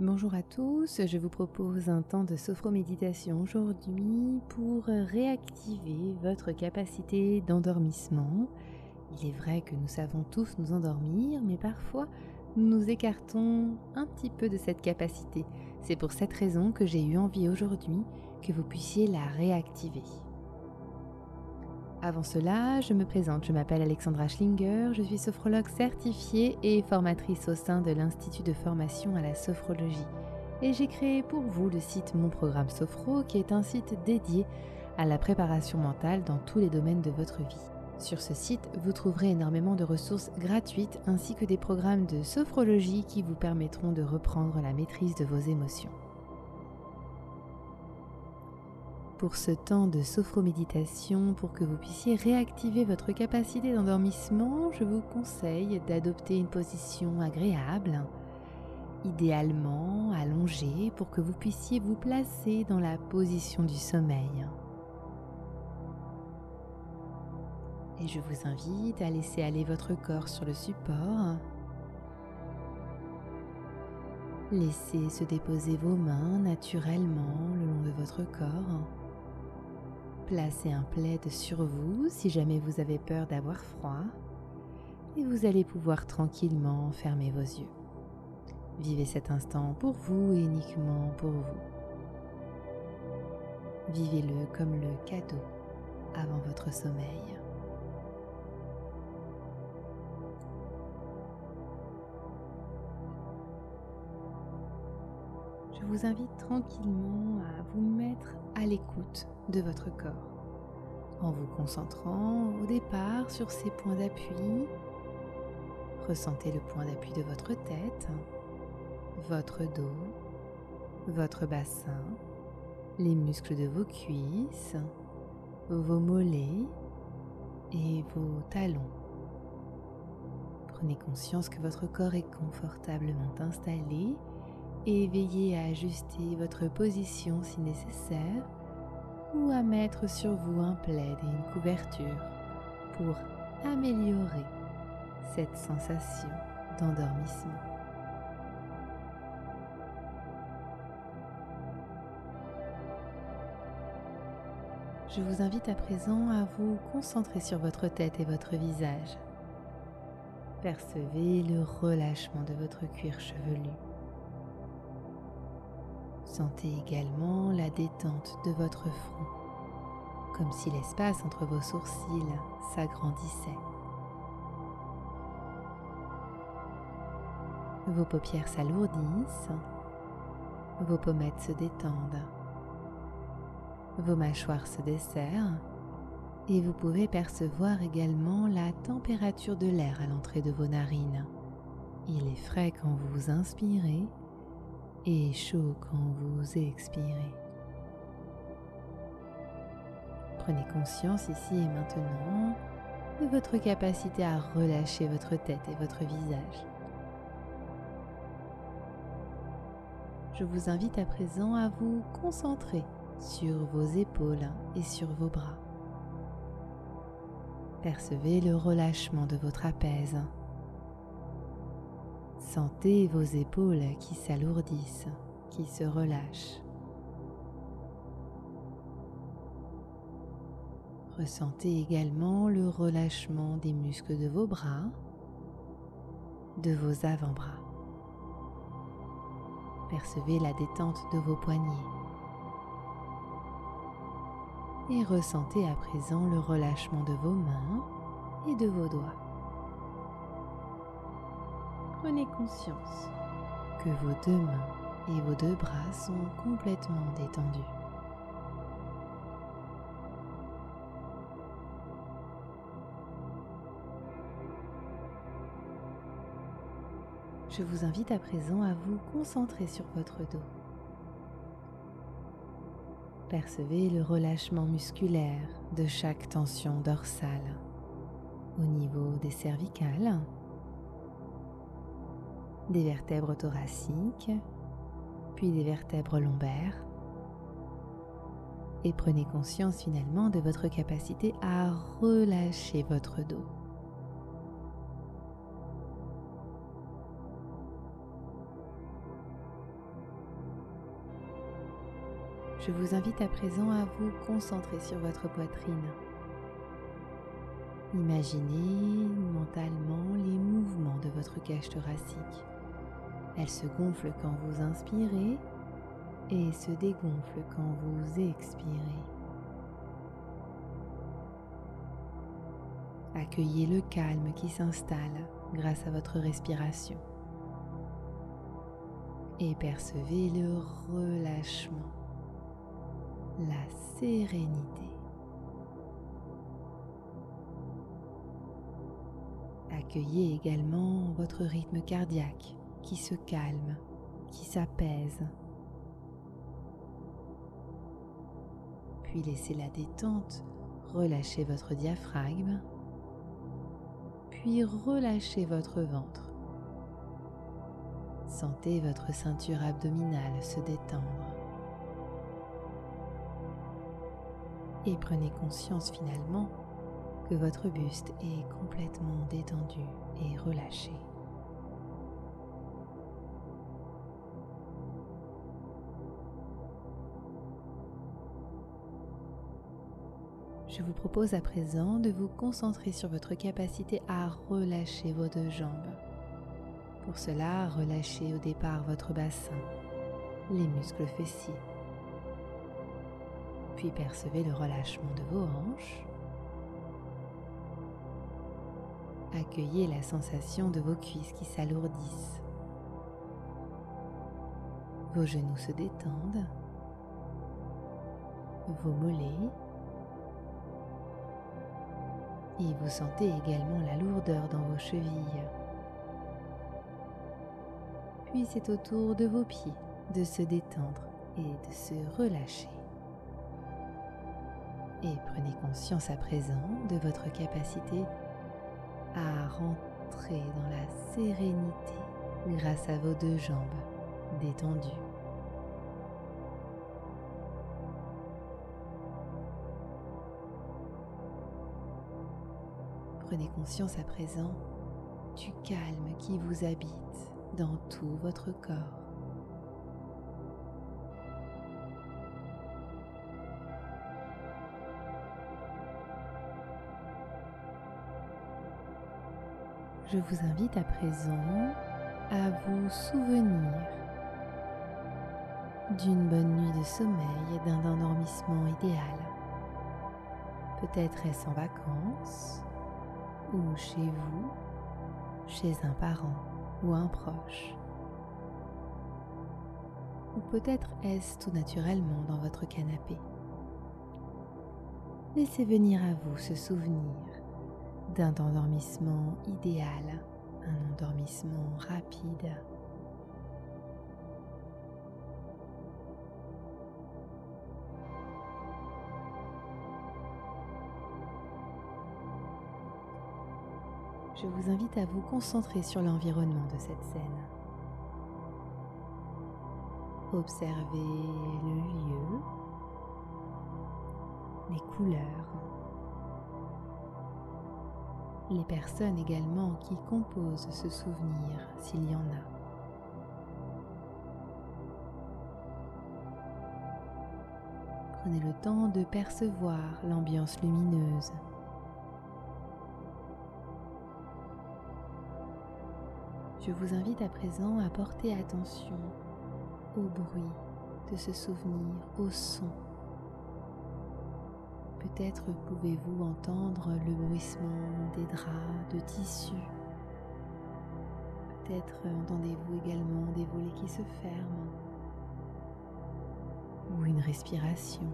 Bonjour à tous, je vous propose un temps de sophroméditation aujourd'hui pour réactiver votre capacité d'endormissement. Il est vrai que nous savons tous nous endormir, mais parfois nous nous écartons un petit peu de cette capacité. C'est pour cette raison que j'ai eu envie aujourd'hui que vous puissiez la réactiver. Avant cela, je me présente, je m'appelle Alexandra Schlinger, je suis sophrologue certifiée et formatrice au sein de l'Institut de formation à la sophrologie. Et j'ai créé pour vous le site Mon Programme Sophro, qui est un site dédié à la préparation mentale dans tous les domaines de votre vie. Sur ce site, vous trouverez énormément de ressources gratuites ainsi que des programmes de sophrologie qui vous permettront de reprendre la maîtrise de vos émotions. Pour ce temps de sophroméditation, pour que vous puissiez réactiver votre capacité d'endormissement, je vous conseille d'adopter une position agréable, idéalement allongée pour que vous puissiez vous placer dans la position du sommeil. Et je vous invite à laisser aller votre corps sur le support. Laissez se déposer vos mains naturellement le long de votre corps. Placez un plaid sur vous si jamais vous avez peur d'avoir froid et vous allez pouvoir tranquillement fermer vos yeux. Vivez cet instant pour vous et uniquement pour vous. Vivez-le comme le cadeau avant votre sommeil. Vous invite tranquillement à vous mettre à l'écoute de votre corps en vous concentrant au départ sur ces points d'appui. Ressentez le point d'appui de votre tête, votre dos, votre bassin, les muscles de vos cuisses, vos mollets et vos talons. Prenez conscience que votre corps est confortablement installé et veillez à ajuster votre position si nécessaire ou à mettre sur vous un plaid et une couverture pour améliorer cette sensation d'endormissement. Je vous invite à présent à vous concentrer sur votre tête et votre visage. Percevez le relâchement de votre cuir chevelu. Sentez également la détente de votre front, comme si l'espace entre vos sourcils s'agrandissait. Vos paupières s'alourdissent, vos pommettes se détendent, vos mâchoires se desserrent et vous pouvez percevoir également la température de l'air à l'entrée de vos narines. Il est frais quand vous inspirez et chaud quand vous expirez. Prenez conscience ici et maintenant de votre capacité à relâcher votre tête et votre visage. Je vous invite à présent à vous concentrer sur vos épaules et sur vos bras. Percevez le relâchement de votre apaise Sentez vos épaules qui s'alourdissent, qui se relâchent. Ressentez également le relâchement des muscles de vos bras, de vos avant-bras. Percevez la détente de vos poignets. Et ressentez à présent le relâchement de vos mains et de vos doigts prenez conscience que vos deux mains et vos deux bras sont complètement détendus. Je vous invite à présent à vous concentrer sur votre dos. Percevez le relâchement musculaire de chaque tension dorsale au niveau des cervicales des vertèbres thoraciques, puis des vertèbres lombaires. Et prenez conscience finalement de votre capacité à relâcher votre dos. Je vous invite à présent à vous concentrer sur votre poitrine. Imaginez mentalement les mouvements de votre cage thoracique. Elle se gonfle quand vous inspirez et se dégonfle quand vous expirez. Accueillez le calme qui s'installe grâce à votre respiration et percevez le relâchement, la sérénité. Accueillez également votre rythme cardiaque qui se calme, qui s'apaise. Puis laissez la détente relâcher votre diaphragme, puis relâchez votre ventre. Sentez votre ceinture abdominale se détendre. Et prenez conscience finalement que votre buste est complètement détendu et relâché. Je vous propose à présent de vous concentrer sur votre capacité à relâcher vos deux jambes. Pour cela, relâchez au départ votre bassin, les muscles fessiers. Puis percevez le relâchement de vos hanches. Accueillez la sensation de vos cuisses qui s'alourdissent. Vos genoux se détendent. Vos mollets. Et vous sentez également la lourdeur dans vos chevilles puis c'est au tour de vos pieds de se détendre et de se relâcher. Et prenez conscience à présent de votre capacité à rentrer dans la sérénité grâce à vos deux jambes détendues. Prenez conscience à présent du calme qui vous habite dans tout votre corps. Je vous invite à présent à vous souvenir d'une bonne nuit de sommeil et d'un endormissement idéal. Peut-être est-ce en vacances ou chez vous, chez un parent ou un proche. Ou peut-être est-ce tout naturellement dans votre canapé. Laissez venir à vous ce souvenir d'un endormissement idéal, un endormissement rapide. Je vous invite à vous concentrer sur l'environnement de cette scène. Observez le lieu, les couleurs, les personnes également qui composent ce souvenir s'il y en a. Prenez le temps de percevoir l'ambiance lumineuse Je vous invite à présent à porter attention au bruit de ce souvenir, au son. Peut-être pouvez-vous entendre le bruissement des draps, de tissus. Peut-être entendez-vous également des volets qui se ferment ou une respiration.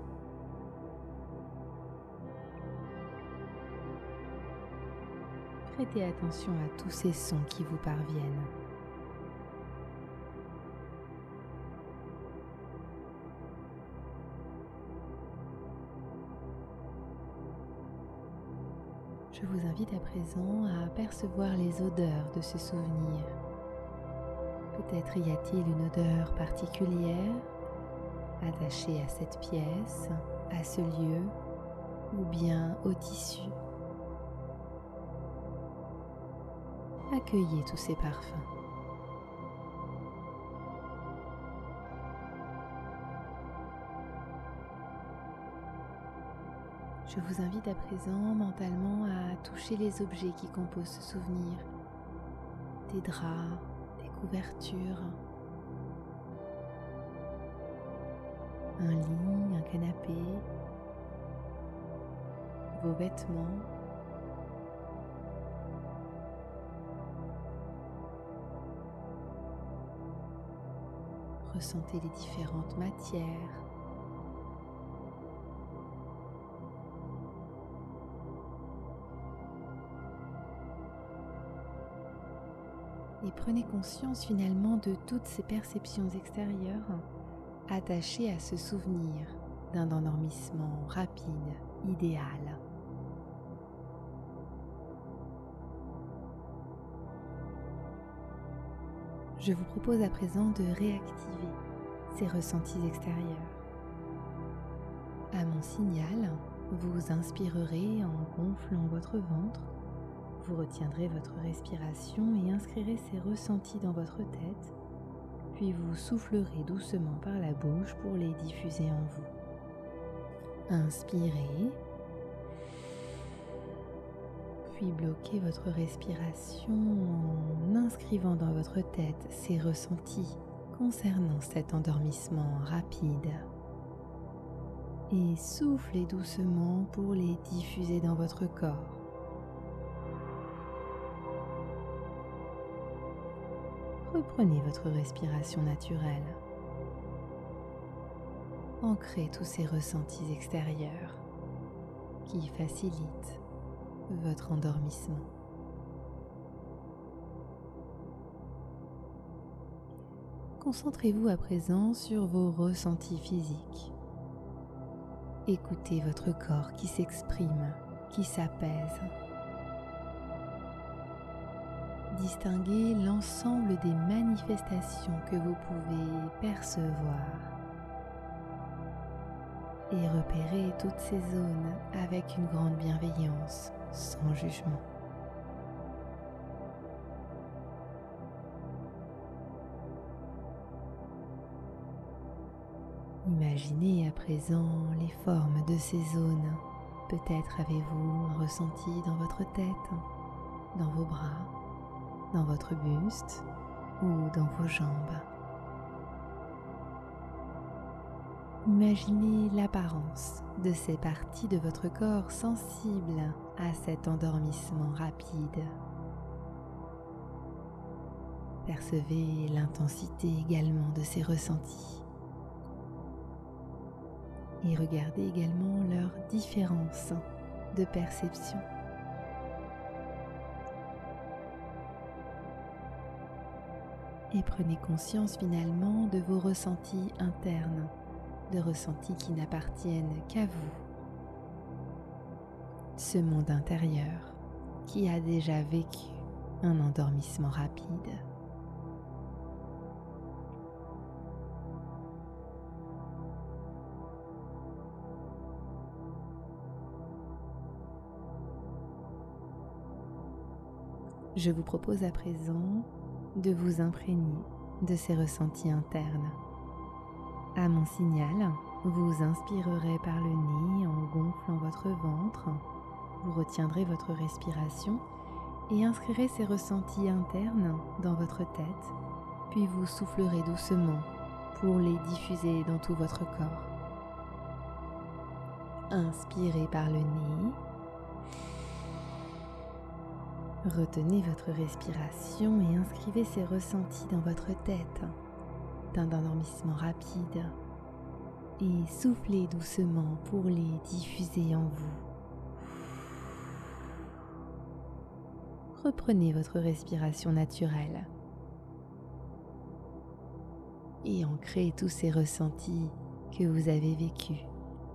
Prêtez attention à tous ces sons qui vous parviennent. Je vous invite à présent à apercevoir les odeurs de ce souvenir. Peut-être y a-t-il une odeur particulière attachée à cette pièce, à ce lieu ou bien au tissu. Accueillez tous ces parfums. Je vous invite à présent mentalement à toucher les objets qui composent ce souvenir. Des draps, des couvertures, un lit, un canapé, vos vêtements. Ressentez les différentes matières. Et prenez conscience finalement de toutes ces perceptions extérieures attachées à ce souvenir d'un endormissement rapide, idéal. Je vous propose à présent de réactiver ces ressentis extérieurs. À mon signal, vous inspirerez en gonflant votre ventre, vous retiendrez votre respiration et inscrirez ces ressentis dans votre tête, puis vous soufflerez doucement par la bouche pour les diffuser en vous. Inspirez puis bloquez votre respiration en inscrivant dans votre tête ces ressentis concernant cet endormissement rapide. Et soufflez doucement pour les diffuser dans votre corps. Reprenez votre respiration naturelle. Ancrez tous ces ressentis extérieurs qui facilitent votre endormissement. Concentrez-vous à présent sur vos ressentis physiques. Écoutez votre corps qui s'exprime, qui s'apaise. Distinguez l'ensemble des manifestations que vous pouvez percevoir et repérez toutes ces zones avec une grande bienveillance sans jugement. Imaginez à présent les formes de ces zones. Peut-être avez-vous ressenti dans votre tête, dans vos bras, dans votre buste ou dans vos jambes. Imaginez l'apparence de ces parties de votre corps sensibles à cet endormissement rapide. Percevez l'intensité également de ces ressentis. Et regardez également leur différence de perception. Et prenez conscience finalement de vos ressentis internes de ressentis qui n'appartiennent qu'à vous. Ce monde intérieur qui a déjà vécu un endormissement rapide. Je vous propose à présent de vous imprégner de ces ressentis internes à mon signal, vous inspirerez par le nez en gonflant votre ventre, vous retiendrez votre respiration et inscrirez ces ressentis internes dans votre tête, puis vous soufflerez doucement pour les diffuser dans tout votre corps. Inspirez par le nez. Retenez votre respiration et inscrivez ces ressentis dans votre tête d'un endormissement rapide et soufflez doucement pour les diffuser en vous. Reprenez votre respiration naturelle et ancrez tous ces ressentis que vous avez vécus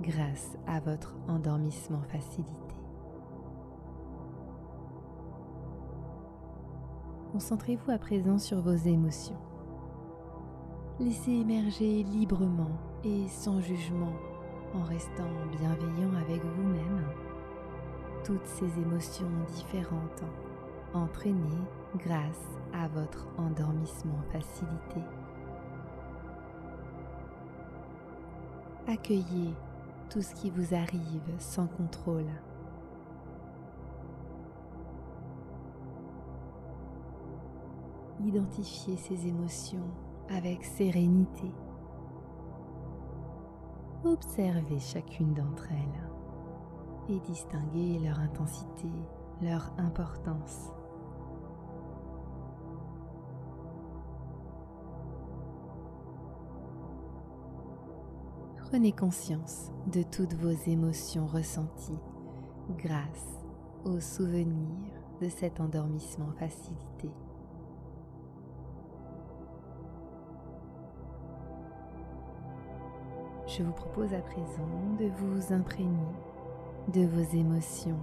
grâce à votre endormissement facilité. Concentrez-vous à présent sur vos émotions. Laissez émerger librement et sans jugement en restant bienveillant avec vous-même toutes ces émotions différentes entraînées grâce à votre endormissement facilité. Accueillez tout ce qui vous arrive sans contrôle. Identifiez ces émotions avec sérénité. Observez chacune d'entre elles et distinguez leur intensité, leur importance. Prenez conscience de toutes vos émotions ressenties grâce au souvenir de cet endormissement facilité. Je vous propose à présent de vous imprégner de vos émotions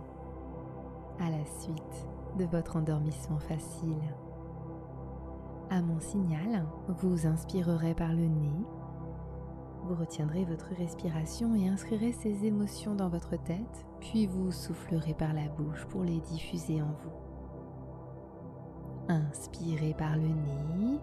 à la suite de votre endormissement facile. À mon signal, vous inspirerez par le nez vous retiendrez votre respiration et inscrirez ces émotions dans votre tête, puis vous soufflerez par la bouche pour les diffuser en vous. Inspirez par le nez.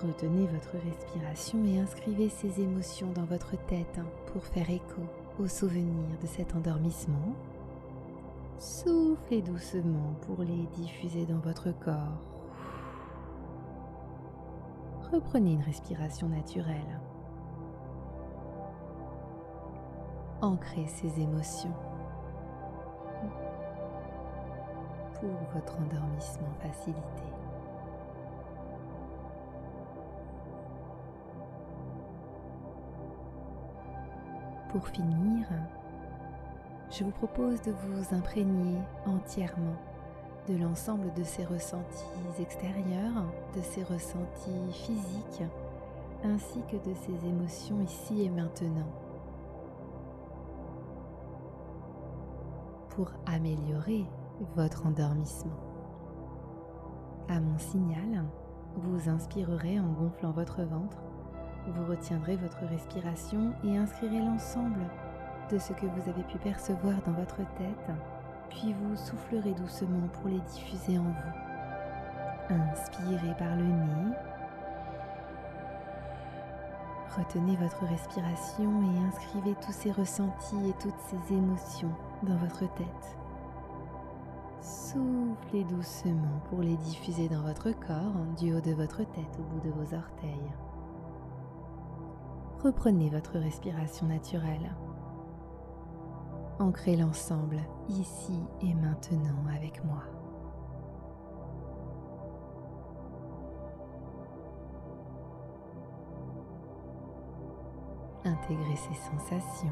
Retenez votre respiration et inscrivez ces émotions dans votre tête pour faire écho au souvenir de cet endormissement. Soufflez doucement pour les diffuser dans votre corps reprenez une respiration naturelle. Ancrez ces émotions pour votre endormissement facilité. Pour finir, je vous propose de vous imprégner entièrement de l'ensemble de ces ressentis extérieurs, de ces ressentis physiques, ainsi que de ces émotions ici et maintenant. Pour améliorer votre endormissement. À mon signal, vous inspirerez en gonflant votre ventre, vous retiendrez votre respiration et inscrirez l'ensemble de ce que vous avez pu percevoir dans votre tête puis vous soufflerez doucement pour les diffuser en vous. Inspirez par le nez. Retenez votre respiration et inscrivez tous ces ressentis et toutes ces émotions dans votre tête. Soufflez doucement pour les diffuser dans votre corps, du haut de votre tête au bout de vos orteils. Reprenez votre respiration naturelle. Ancrez l'ensemble ici et maintenant avec moi. Intégrez ces sensations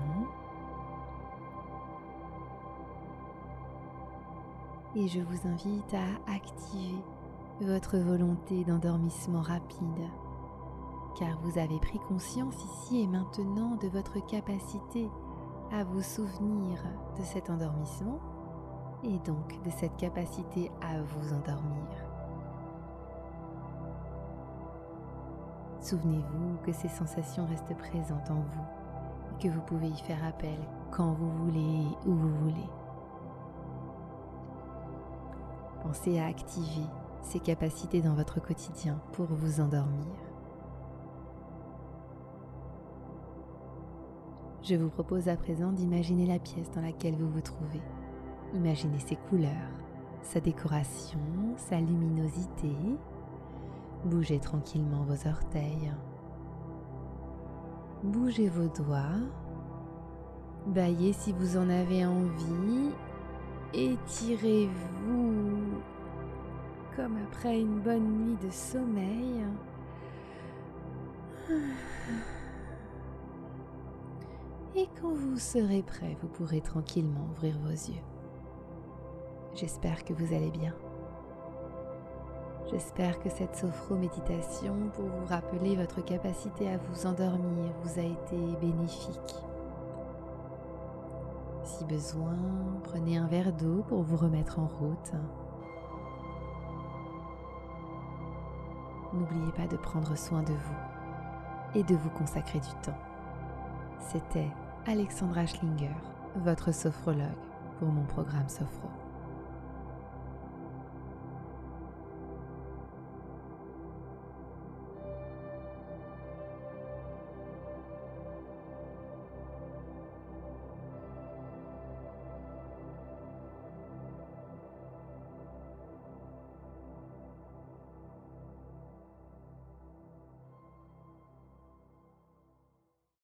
et je vous invite à activer votre volonté d'endormissement rapide car vous avez pris conscience ici et maintenant de votre capacité à vous souvenir de cet endormissement et donc de cette capacité à vous endormir. Souvenez-vous que ces sensations restent présentes en vous et que vous pouvez y faire appel quand vous voulez et où vous voulez. Pensez à activer ces capacités dans votre quotidien pour vous endormir. Je vous propose à présent d'imaginer la pièce dans laquelle vous vous trouvez. Imaginez ses couleurs, sa décoration, sa luminosité. Bougez tranquillement vos orteils. Bougez vos doigts. Baillez si vous en avez envie. Étirez-vous comme après une bonne nuit de sommeil. Et quand vous serez prêt, vous pourrez tranquillement ouvrir vos yeux. J'espère que vous allez bien. J'espère que cette sophro-méditation pour vous rappeler votre capacité à vous endormir vous a été bénéfique. Si besoin, prenez un verre d'eau pour vous remettre en route. N'oubliez pas de prendre soin de vous et de vous consacrer du temps. C'était Alexandra Schlinger, votre sophrologue pour mon programme Sophro.